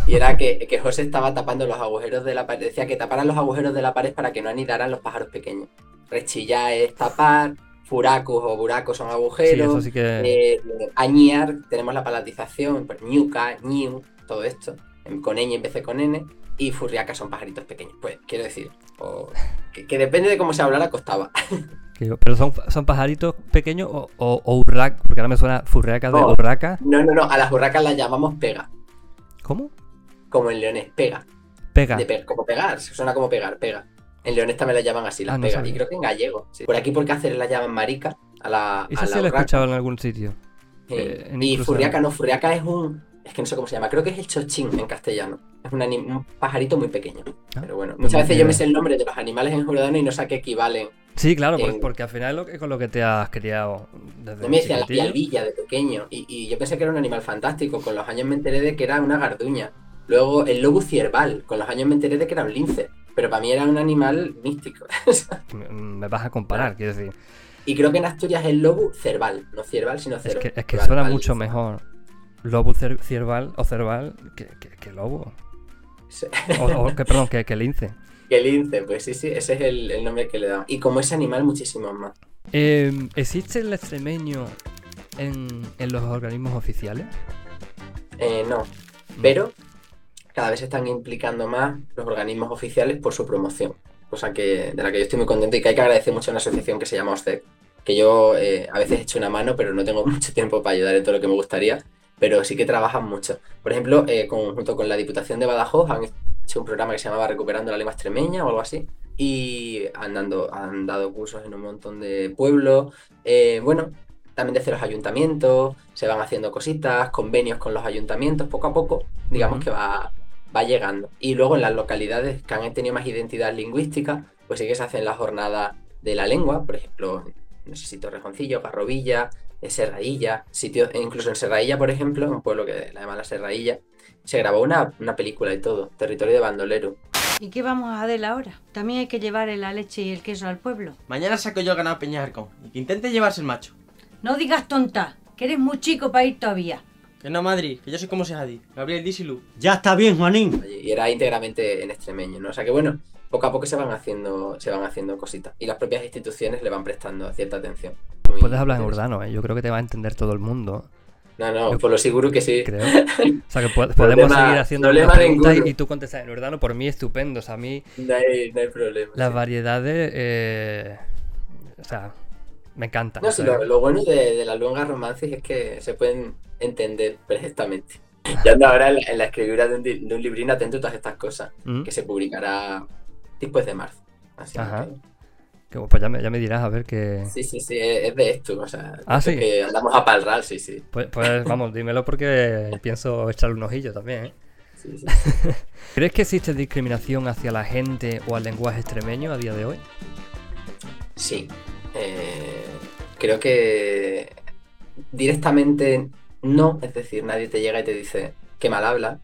Y era que, que José estaba tapando los agujeros de la pared. Decía que taparan los agujeros de la pared para que no anidaran los pájaros pequeños. Rechillar es tapar, furacos o buracos son agujeros. Sí, eso sí que- eh, añiar, tenemos la palatización, pues ñuca, ñiu, todo esto. Con ñ en vez de con n. Y furriacas son pajaritos pequeños. Pues quiero decir, o- que, que depende de cómo se hablara, costaba. Pero son, son pajaritos pequeños o, o, o urrac, porque ahora me suena furriaca de No. urraca. No, no, no, a las burracas las llamamos pega. ¿Cómo? Como en leones, pega. Pega. De pe- como pegar, suena como pegar, pega. En leones también las llaman así, las Ah, no pegas. sabía. Y creo que en gallego. sí. Por aquí por Cáceres las llaman marica. A la, Eso a sí la he escuchado en algún sitio. Sí. Eh, en y furriaca no, furriaca es un. Es que no sé cómo se llama, creo que es el chochín en castellano. Es un, un pajarito muy pequeño. Ah, Pero bueno, muchas veces yo me sé el nombre de los animales en jordano y no sé a qué equivalen. Sí, claro, en- porque al final es lo que, con lo que te has criado desde No me decían la pialvilla de pequeño. Y, y yo pensé que era un animal fantástico. Con los años me enteré de que era una garduña. Luego el lobo cierval. Con los años me enteré de que era un lince. Pero para mí era un animal místico. Me, me vas a comparar, quiero decir. y creo que en Asturias el lobo cerval. No cierval, sino Es cerval. que, es que suena mucho mejor lobo cer- cierval o cerval que, que- que lobo. Sí. O, o que, perdón, que, que lince. Que lince, pues sí, sí, ese es el, el nombre que le dan. Y como ese animal, muchísimos más. Eh, ¿Existe el extremeño en, en los organismos oficiales? Eh, no. Pero cada vez se están implicando más los organismos oficiales por su promoción. Cosa que, de la que yo estoy muy contento y que hay que agradecer mucho a una asociación que se llama OSCEC. Que yo eh, a veces he hecho una mano, pero no tengo mucho tiempo para ayudar en todo lo que me gustaría. Pero sí que trabajan mucho. Por ejemplo, eh, con- junto con la Diputación de Badajoz han hecho un programa que se llamaba Recuperando la Lengua Extremeña o algo así. Y han, dando, han dado cursos en un montón de pueblos. Eh, bueno, también desde los ayuntamientos, se van haciendo cositas, convenios con los ayuntamientos, poco a poco, digamos que va, va llegando. Y luego en las localidades que han tenido más identidad lingüística, pues sí que se hacen las jornadas de la lengua, por ejemplo, no sé si Torrejoncillo, Garrovilla, Serrailla, sitios, e incluso en Serrailla, por ejemplo, un pueblo que la llaman la Serrailla, se grabó una, una película y todo, Territorio de Bandolero. ¿Y qué vamos a hacer ahora? También hay que llevar la leche y el queso al pueblo. Mañana saco yo a ganar Peñarcón y que intente llevarse el macho. No digas tonta, que eres muy chico para ir todavía. Que no, Madrid, que yo soy como Sehadi, Gabriel Disilu. Ya está bien, Juanín. y era íntegramente en extremeño, ¿no? O sea que bueno, poco a poco se van haciendo, se van haciendo cositas y las propias instituciones le van prestando cierta atención. Muy Puedes hablar en urdano, ¿eh? yo creo que te va a entender todo el mundo. No, no, por lo seguro que sí. Creo. O sea que po- podemos Problema- seguir haciendo preguntas y, y tú contestas en urdano. Por mí estupendo. O sea, a mí No hay, no hay problema. las sí. variedades, eh, o sea, me encantan. No, sí, lo, lo bueno de, de las luengas romances es que se pueden entender perfectamente. Yo ando ahora en la, en la escritura de un, de un librín atento a todas estas cosas, Mm. que se publicará después de marzo. Así Ajá. que, que, pues ya me, ya me dirás a ver que... sí, sí, sí, es de esto, o sea, Ah, sí. que andamos a palrar, sí, sí. Pues, pues vamos, dímelo porque pienso echarle un ojillo también, ¿eh? Sí, sí. ¿Crees que existe discriminación hacia la gente o al lenguaje extremeño a día de hoy? Sí. Eh, creo que directamente no, es decir, nadie te llega y te dice qué mal habla,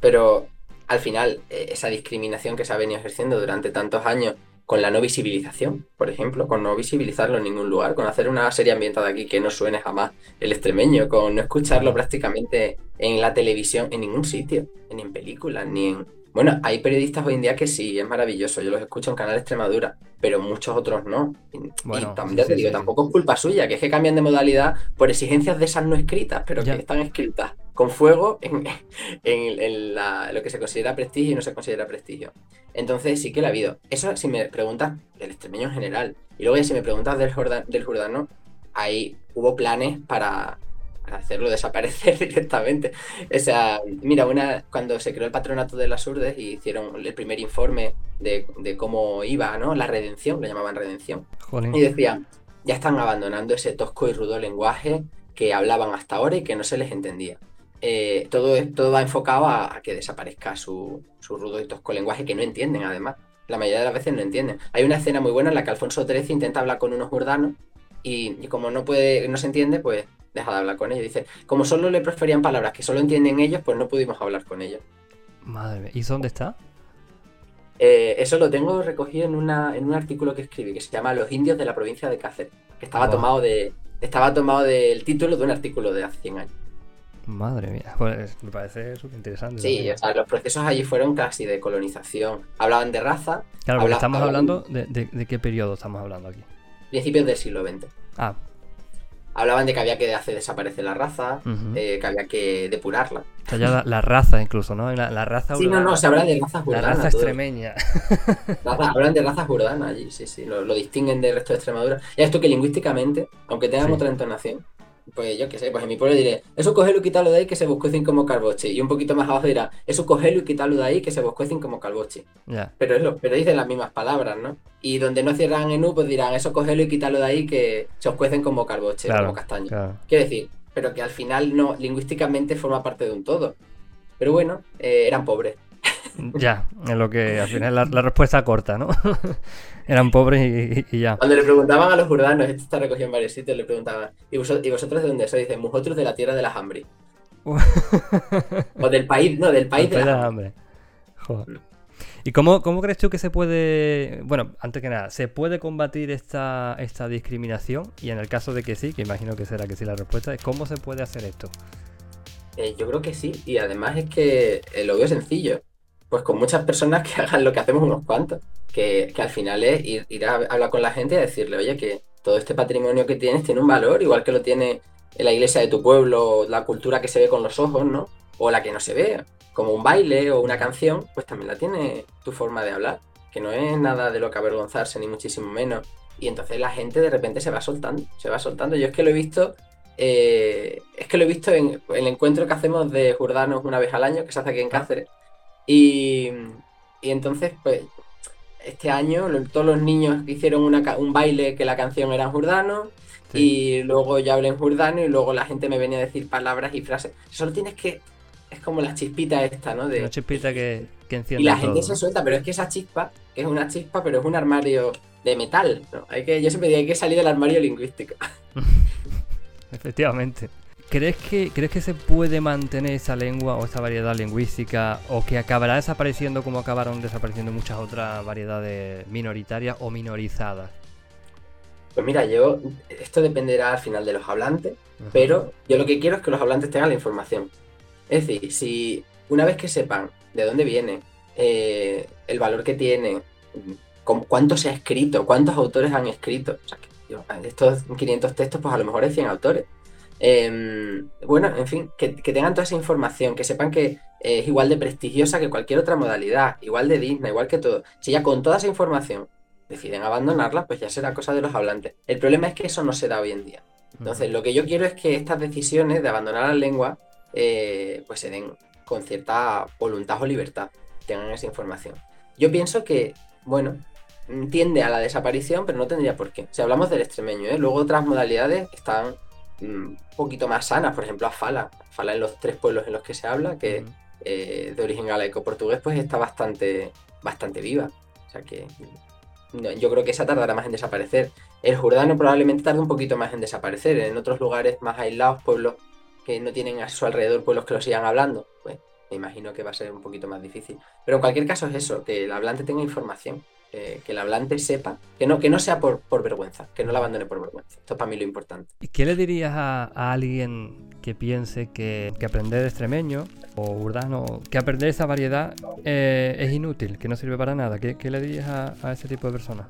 pero al final eh, esa discriminación que se ha venido ejerciendo durante tantos años con la no visibilización, por ejemplo, con no visibilizarlo en ningún lugar, con hacer una serie ambientada aquí que no suene jamás el extremeño, con no escucharlo prácticamente en la televisión, en ningún sitio, ni en películas, ni en... Bueno, hay periodistas hoy en día que sí, es maravilloso, yo los escucho en Canal Extremadura, pero muchos otros no. Y, Bueno, y también sí, te digo, sí, tampoco es culpa suya, que es que cambian de modalidad por exigencias de esas no escritas, pero Ya. que están escritas con fuego en, en- en la- lo que se considera prestigio y no se considera prestigio. Entonces sí que la ha habido. Eso si me preguntas del extremeño en general. Y luego ya si me preguntas del, Jordan, del Jordano, ahí hubo planes para, para hacerlo desaparecer directamente. O sea, mira, una, cuando se creó el patronato de las urdes y hicieron el primer informe de, de cómo iba, ¿no? La redención, lo llamaban redención. Jolín. Y decían, ya están abandonando ese tosco y rudo lenguaje que hablaban hasta ahora y que no se les entendía. Eh, todo, todo va enfocado a, a que desaparezca su, su rudo y tosco lenguaje que no entienden además. La mayoría de las veces no entienden. Hay una escena muy buena en la que Alfonso XIII intenta hablar con unos urdanos y, y como no puede, no se entiende, pues deja de hablar con ellos. Dice, como solo le preferían palabras que solo entienden ellos, pues no pudimos hablar con ellos. Madre mía. ¿Y dónde está? Eh, eso lo tengo recogido en, una, en un artículo que escribí que se llama Los indios de la provincia de Cáceres, que estaba Wow. tomado de estaba tomado del título de un artículo de hace 100 años. Madre mía. Pues me parece súper interesante. Sí, o sea, los procesos allí fueron casi de colonización. Hablaban de raza. Claro, porque habla- estamos hablaban hablando de, de- de qué periodo estamos hablando aquí. Principios del siglo XX. Ah, Hablaban de que había que hacer desaparecer la raza, eh, que había que depurarla. o sea, ya la, la raza incluso, ¿no? La, la raza Sí, no, urbana. no, se habla de razas La urbanas. raza todo. extremeña. Raza- hablan de razas urbanas allí, sí, sí, lo, lo distinguen del resto de Extremadura. Y esto que lingüísticamente, aunque tengan Sí. otra entonación, pues yo qué sé, pues en mi pueblo diré, eso cogelo y quítalo de ahí que se buscuecen como calboche. Y un poquito más abajo dirá, eso cogelo y quítalo de ahí que se buscuecen como calboche. Ya. Pero, es lo, pero dicen las mismas palabras, ¿no? Y donde no cierran en U, pues dirán, eso cogelo y quítalo de ahí que se os cuecen como calboche, Claro, como castaño. claro. Quiero decir, pero que al final no, lingüísticamente forma parte de un todo. Pero bueno, eh, eran pobres. Ya, en lo que al final la, la respuesta corta, ¿no? Eran pobres y, ya. Cuando le preguntaban a los urdanos, esto está recogido en varios sitios, le preguntaban, ¿y, vosot- y vosotros de dónde sois? Dicen, vosotros de la tierra de las hambre. o del país, no, del país de Después las de hambre. hambre. Joder. ¿Y cómo, cómo crees tú que se puede, bueno, antes que nada, se puede combatir esta, esta discriminación? Y en el caso de que sí, que imagino que será que sí la respuesta, es ¿cómo se puede hacer esto? Eh, yo creo que sí, y además es que eh, lo veo sencillo. Pues con muchas personas que hagan lo que hacemos unos cuantos. Que, que al final es ir, ir a hablar con la gente y decirle, oye, que todo este patrimonio que tienes tiene un valor, igual que lo tiene en la iglesia de tu pueblo, la cultura que se ve con los ojos, ¿no? O la que no se ve, como un baile o una canción, pues también la tiene tu forma de hablar, que no es nada de lo que avergonzarse, ni muchísimo menos. Y entonces la gente de repente se va soltando, se va soltando. Yo es que lo he visto, eh, es que lo he visto en el encuentro que hacemos de Jurdanos una vez al año, que se hace aquí en Cáceres. Y, y entonces, pues, este año lo- todos los niños hicieron una un baile que la canción era en jurdano. Y luego yo hablé en jurdano y luego la gente me venía a decir palabras y frases. Solo tienes que. Es como la chispita esta, ¿no? De, Una chispita que, que enciende y la todo. gente se suelta, pero es que esa chispa, que es una chispa, pero es un armario de metal. ¿no? Hay que, yo siempre digo, hay que salir del armario lingüístico. Efectivamente. ¿Crees que, ¿Crees que se puede mantener esa lengua o esa variedad lingüística o que acabará desapareciendo como acabaron desapareciendo muchas otras variedades minoritarias o minorizadas? Pues mira, yo, esto dependerá al final de los hablantes, pero yo lo que quiero es que los hablantes tengan la información. Es decir, si una vez que sepan de dónde viene, eh, el valor que tiene, con- cuánto se ha escrito, cuántos autores han escrito, o sea, que yo, de estos 500 textos, pues a lo mejor hay 100 autores. Eh, bueno, en fin, que, que tengan toda esa información, que sepan que eh, es igual de prestigiosa que cualquier otra modalidad, igual de digna, igual que todo. Si ya con toda esa información deciden abandonarla, pues ya será cosa de los hablantes. El problema es que eso no se da hoy en día. Entonces, lo que yo quiero es que estas decisiones de abandonar la lengua, eh, pues se den con cierta voluntad o libertad, tengan esa información. Yo pienso que, bueno, tiende a la desaparición, pero no tendría por qué. Si hablamos del extremeño, ¿eh? luego otras modalidades están mm, un poquito más sanas, por ejemplo, Afala. Afala en los tres pueblos en los que se habla, que eh, de origen galaico-portugués, pues está bastante, bastante viva. O sea que no, yo creo que esa tardará más en desaparecer. El jurdano probablemente tarde un poquito más en desaparecer. En otros lugares más aislados, pueblos que no tienen a su alrededor pueblos que lo sigan hablando, pues me imagino que va a ser un poquito más difícil. Pero en cualquier caso es eso, que el hablante tenga información, eh, que el hablante sepa, que no, que no sea por, por vergüenza, que no la abandone por vergüenza. Esto es para mí lo importante. ¿Y qué le dirías a, alguien que piense que, que aprender extremeño o urdano, que aprender esa variedad eh, es inútil, que no sirve para nada? ¿Qué, le dirías a ese tipo de personas?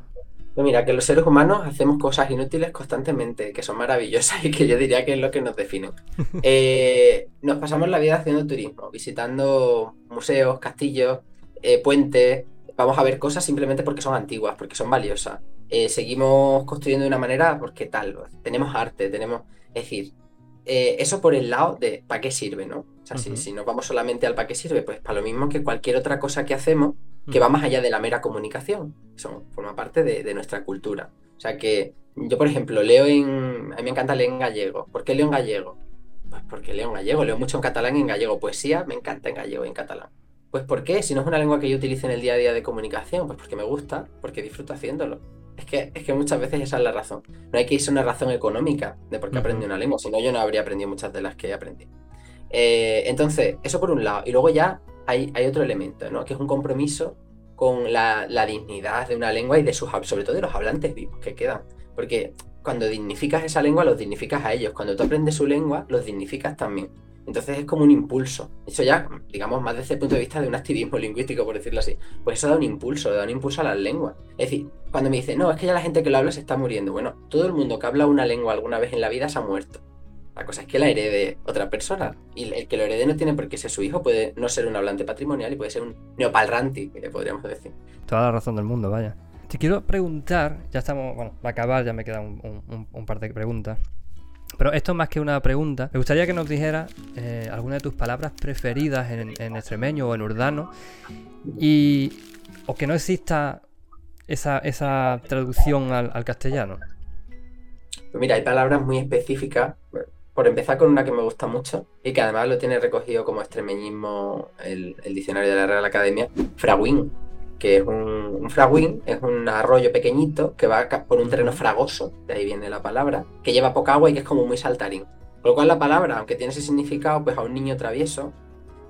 Pues mira, que los seres humanos hacemos cosas inútiles constantemente, que son maravillosas y que yo diría que es lo que nos define. Eh, nos pasamos la vida haciendo turismo, visitando museos, castillos, eh, puentes. Vamos a ver cosas simplemente porque son antiguas, porque son valiosas. Eh, seguimos construyendo de una manera porque tal, tenemos arte, tenemos... Es decir, eh, eso por el lado de para qué sirve, ¿no? O sea, si, si nos vamos solamente al para qué sirve, pues para lo mismo que cualquier otra cosa que hacemos que va más allá de la mera comunicación. Son, forma parte de, de nuestra cultura. O sea que yo, por ejemplo, leo en... A mí me encanta leer en gallego. ¿Por qué leo en gallego? Pues porque leo en gallego. Leo mucho en catalán y en gallego. Poesía me encanta en gallego y en catalán. Pues ¿por qué? Si no es una lengua que yo utilice en el día a día de comunicación, pues porque me gusta, porque disfruto haciéndolo. Es que, es que muchas veces esa es la razón. No hay que irse a una razón económica de por qué aprendí una lengua, si no yo no habría aprendido muchas de las que aprendí. Eh, entonces, eso por un lado. Y luego ya hay, hay otro elemento, ¿no? Que es un compromiso con la, la dignidad de una lengua y de sus, sobre todo de los hablantes vivos que quedan. Porque cuando dignificas esa lengua, los dignificas a ellos. Cuando tú aprendes su lengua, los dignificas también. Entonces es como un impulso. Eso ya, digamos, más desde el punto de vista de un activismo lingüístico, por decirlo así. Pues eso da un impulso, da un impulso a las lenguas. Es decir, cuando me dice, no, es que ya la gente que lo habla se está muriendo. Bueno, todo el mundo que habla una lengua alguna vez en la vida se ha muerto. La cosa es que la herede otra persona. Y el que lo herede no tiene por qué ser su hijo, puede no ser un hablante patrimonial y puede ser un neopalranti, podríamos decir. Toda la razón del mundo, vaya. Te quiero preguntar, ya estamos, bueno, va a acabar, ya me quedan un par de preguntas. Pero esto más que una pregunta, me gustaría que nos dijeras eh, alguna de tus palabras preferidas en, extremeño o en urdano y o que no exista esa, esa traducción al, al, castellano. Pues mira, hay palabras muy específicas. Por empezar con una que me gusta mucho y que además lo tiene recogido como extremeñismo el, el diccionario de la Real Academia, fragüín que es un, un fragüín, es un arroyo pequeñito que va por un terreno fragoso, de ahí viene la palabra, que lleva poca agua y que es como muy saltarín. Con lo cual la palabra, aunque tiene ese significado, pues a un niño travieso,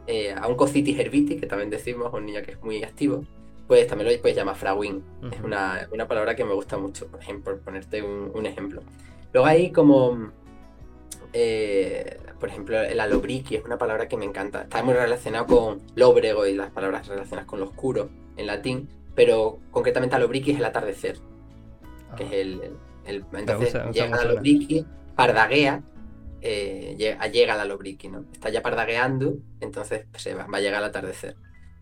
eh, a un cocitis herbiti, que también decimos, un niño que es muy activo, pues también lo puedes llamar fragüín. Uh -huh. Es una, una, palabra que me gusta mucho, por ejemplo, por ponerte un, un ejemplo. Luego hay como eh, por ejemplo, el alobriqui es una palabra que me encanta. Está muy relacionado con lóbrego y las palabras relacionadas con lo oscuro en latín, pero concretamente alobriqui es el atardecer, ah. que es el... el, el entonces gusta, llega el alobriqui, pardaguea, eh, llega, llega el alobriqui, ¿no? Está ya pardagueando, entonces pues, se va, va, a llegar el atardecer.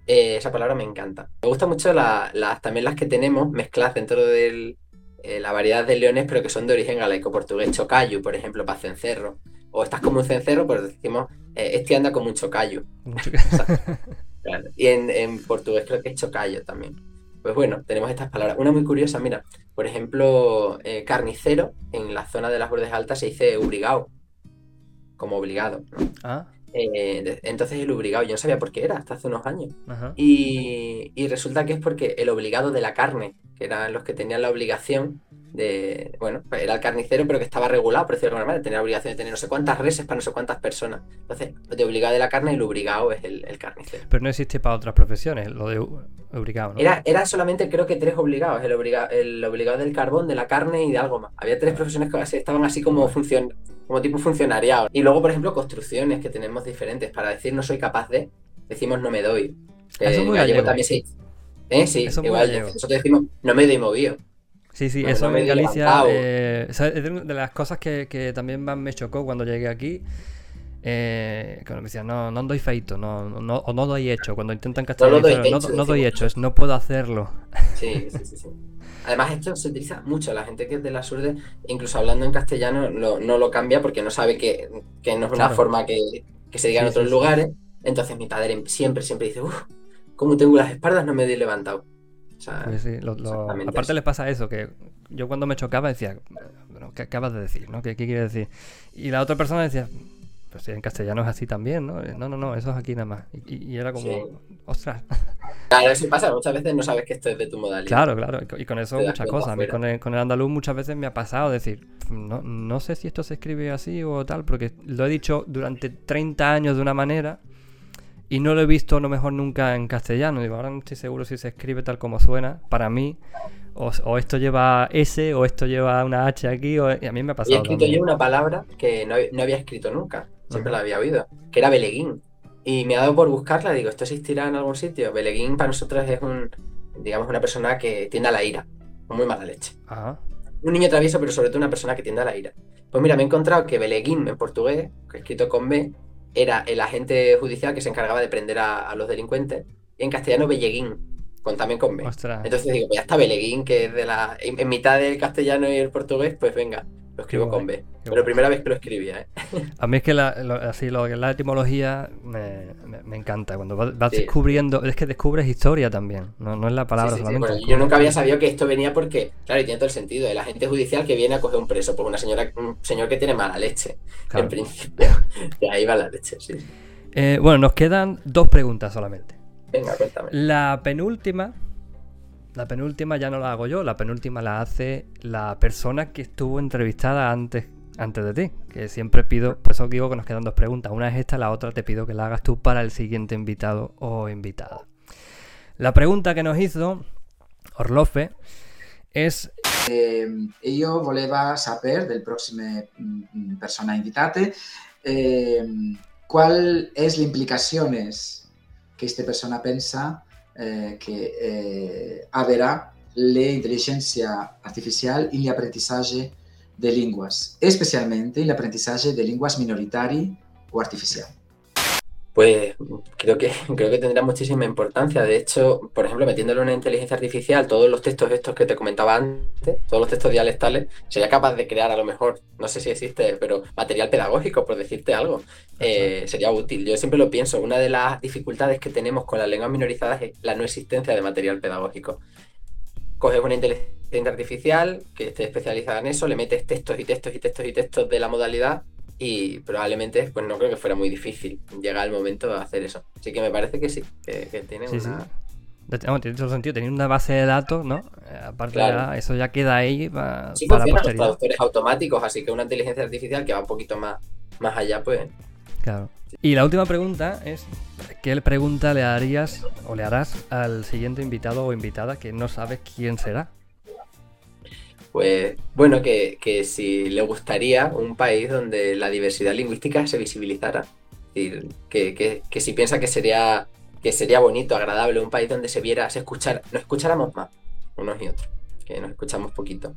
Eh, esa palabra me encanta. Me gusta mucho la, la, también las que tenemos mezcladas dentro de eh, la variedad de leones, pero que son de origen galaico-portugués. Chocayo, por ejemplo, para cencerro o estás como un cencerro, pues decimos, eh, este anda como un chocayo. claro. Y en, en, portugués creo que es chocayo también. Pues bueno, tenemos estas palabras. Una muy curiosa, mira, por ejemplo, eh, carnicero, en la zona de las bordes altas se dice obrigado, como obligado. ¿no? Ah. Eh, entonces el obligado, yo no sabía por qué era, hasta hace unos años. Y, y resulta que es porque el obligado de la carne, que eran los que tenían la obligación de, bueno, pues era el carnicero, pero que estaba regulado, por decirlo de alguna manera, tenía la obligación de tener no sé cuántas reses para no sé cuántas personas. Entonces, de obligado de la carne, el obligado es el, el carnicero. Pero no existe para otras profesiones, lo de obligado, ¿no? Era, era solamente, creo que tres obligados, el, obliga, el obligado del carbón, de la carne y de algo más. Había tres profesiones que estaban así como funcion, como tipo funcionariado. Y luego, por ejemplo, construcciones que tenemos diferentes. Para decir no soy capaz de, decimos no me doy. Eso eh, muy gallego. también sí. ¿Eh? Sí, eso igual. Nosotros decimos no me doy movido. Sí, sí, eso no en Galicia eh, es de las cosas que, que también más me chocó cuando llegué aquí. Eh, cuando me decían, no, no doy feito, no, no, o no doy hecho. Cuando intentan castellano, no, doy, hecho, no, no doy hecho, es no puedo hacerlo. Sí, sí, sí, sí. Además, esto se utiliza mucho. La gente que es de la surde, incluso hablando en castellano, lo, no lo cambia porque no sabe que, que no es una claro. forma que, que, se diga sí, en otros sí, lugares. Entonces, mi padre siempre, siempre dice, uff, como tengo las espaldas, no me he levantado. O sea, pues sí, lo, lo, aparte les pasa eso, que yo cuando me chocaba decía, bueno, ¿qué acabas de decir? ¿no? ¿Qué, ¿Qué, quiere decir? Y la otra persona decía, pues sí, en castellano es así también, ¿no? No, no, no, eso es aquí nada más. Y, y era como, sí. ostras. Claro, eso pasa, muchas veces no sabes que esto es de tu modalidad. Claro, claro, y con eso muchas cosas. A mí con el, con el, andaluz muchas veces me ha pasado decir, no, no sé si esto se escribe así o tal, porque lo he dicho durante 30 años de una manera y no lo he visto a lo mejor nunca en castellano. Digo, ahora no estoy seguro si se escribe tal como suena. Para mí, o, o esto lleva S, o esto lleva una H aquí, o, y a mí me ha pasado. Y he escrito yo una palabra que no, no, había escrito nunca, siempre uh -huh. la había oído, que era Beleguín. Y me ha dado por buscarla, digo, ¿esto existirá en algún sitio? Beleguín para nosotros es un, digamos, una persona que tiende a la ira, muy mala leche. -huh. Un niño travieso, pero sobre todo una persona que tiende a la ira. Pues mira, me he encontrado que Beleguín en portugués, escrito con B, era el agente judicial que se encargaba de prender a, a los delincuentes, y en castellano Belleguín, con, también con B. Ostras. Entonces digo, pues ya está Belleguín, que es de la. En, en, mitad del castellano y el portugués, pues venga, lo escribo con B. Pero bueno. primera vez que lo escribía, ¿eh? A mí es que la, lo, así, lo, la etimología me, me, me encanta. Cuando vas, vas sí. descubriendo, es que descubres historia también, no, no es la palabra sí, sí, solamente. Bueno, yo nunca había sabido que esto venía porque, claro, y tiene todo el sentido, el agente judicial que viene a coger un preso, pues una señora, un señor que tiene mala leche, claro. en principio. de ahí va la leche, sí. Eh, bueno, nos quedan dos preguntas solamente. Venga, cuéntame. La penúltima La penúltima ya no la hago yo, la penúltima la hace la persona que estuvo entrevistada antes, antes de ti. Que siempre pido, por eso digo que nos quedan dos preguntas. Una es esta, la otra te pido que la hagas tú para el siguiente invitado o invitada. La pregunta que nos hizo Orlofe és... Eh, io voleva saber del prossime mm, persona invitate eh, qual és l'implicaciones que esta persona pensa eh, que eh, haverà l'intel·ligència artificial en l'aprenentatge de lenguas, especialmente en l'aprenentatge de lenguas minoritari o artificial. Pues creo que, creo que tendrá muchísima importancia. De hecho, por ejemplo, metiéndole una inteligencia artificial, todos los textos estos que te comentaba antes, todos los textos dialectales, sería capaz de crear a lo mejor, no sé si existe, pero material pedagógico, por decirte algo, eh, sería útil. Yo siempre lo pienso, una de las dificultades que tenemos con las lenguas minorizadas es la no existencia de material pedagógico. Coges una inteligencia artificial que esté especializada en eso, le metes textos y textos y textos y textos de la modalidad y probablemente pues no creo que fuera muy difícil llegar el momento de hacer eso. Así que me parece que sí, que, que tiene Sí, una... sí. De- tiene todo sentido, tener una base de datos, ¿no? Eh, aparte, Claro. ya- eso ya queda ahí pa- Sí para los traductores automáticos, así que una inteligencia artificial que va un poquito más, más allá, pues Claro. Y la última pregunta es: ¿qué pregunta le harías o le harás al siguiente invitado o invitada que no sabes quién será? Pues bueno, que, que si le gustaría un país donde la diversidad lingüística se visibilizara. Decir, que, que- que si piensa que sería, que sería bonito, agradable, un país donde se viera, se escuchara, nos escucháramos más, unos y otros, que nos escuchamos poquito.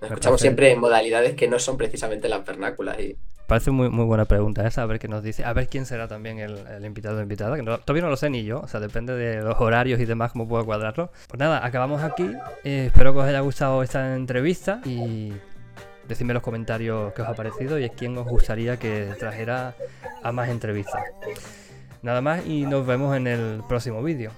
Nos escuchamos siempre en modalidades que no son precisamente las vernáculas. Y Parece muy, muy buena pregunta esa, a ver qué nos dice. A ver quién será también el, el invitado o invitada, que no- todavía no lo sé ni yo, o sea, depende de los horarios y demás, cómo puedo cuadrarlo. Pues nada, acabamos aquí. Eh, espero que os haya gustado esta entrevista y decidme en los comentarios qué os ha parecido y es quién os gustaría que trajera a más entrevistas. Nada más y nos vemos en el próximo vídeo.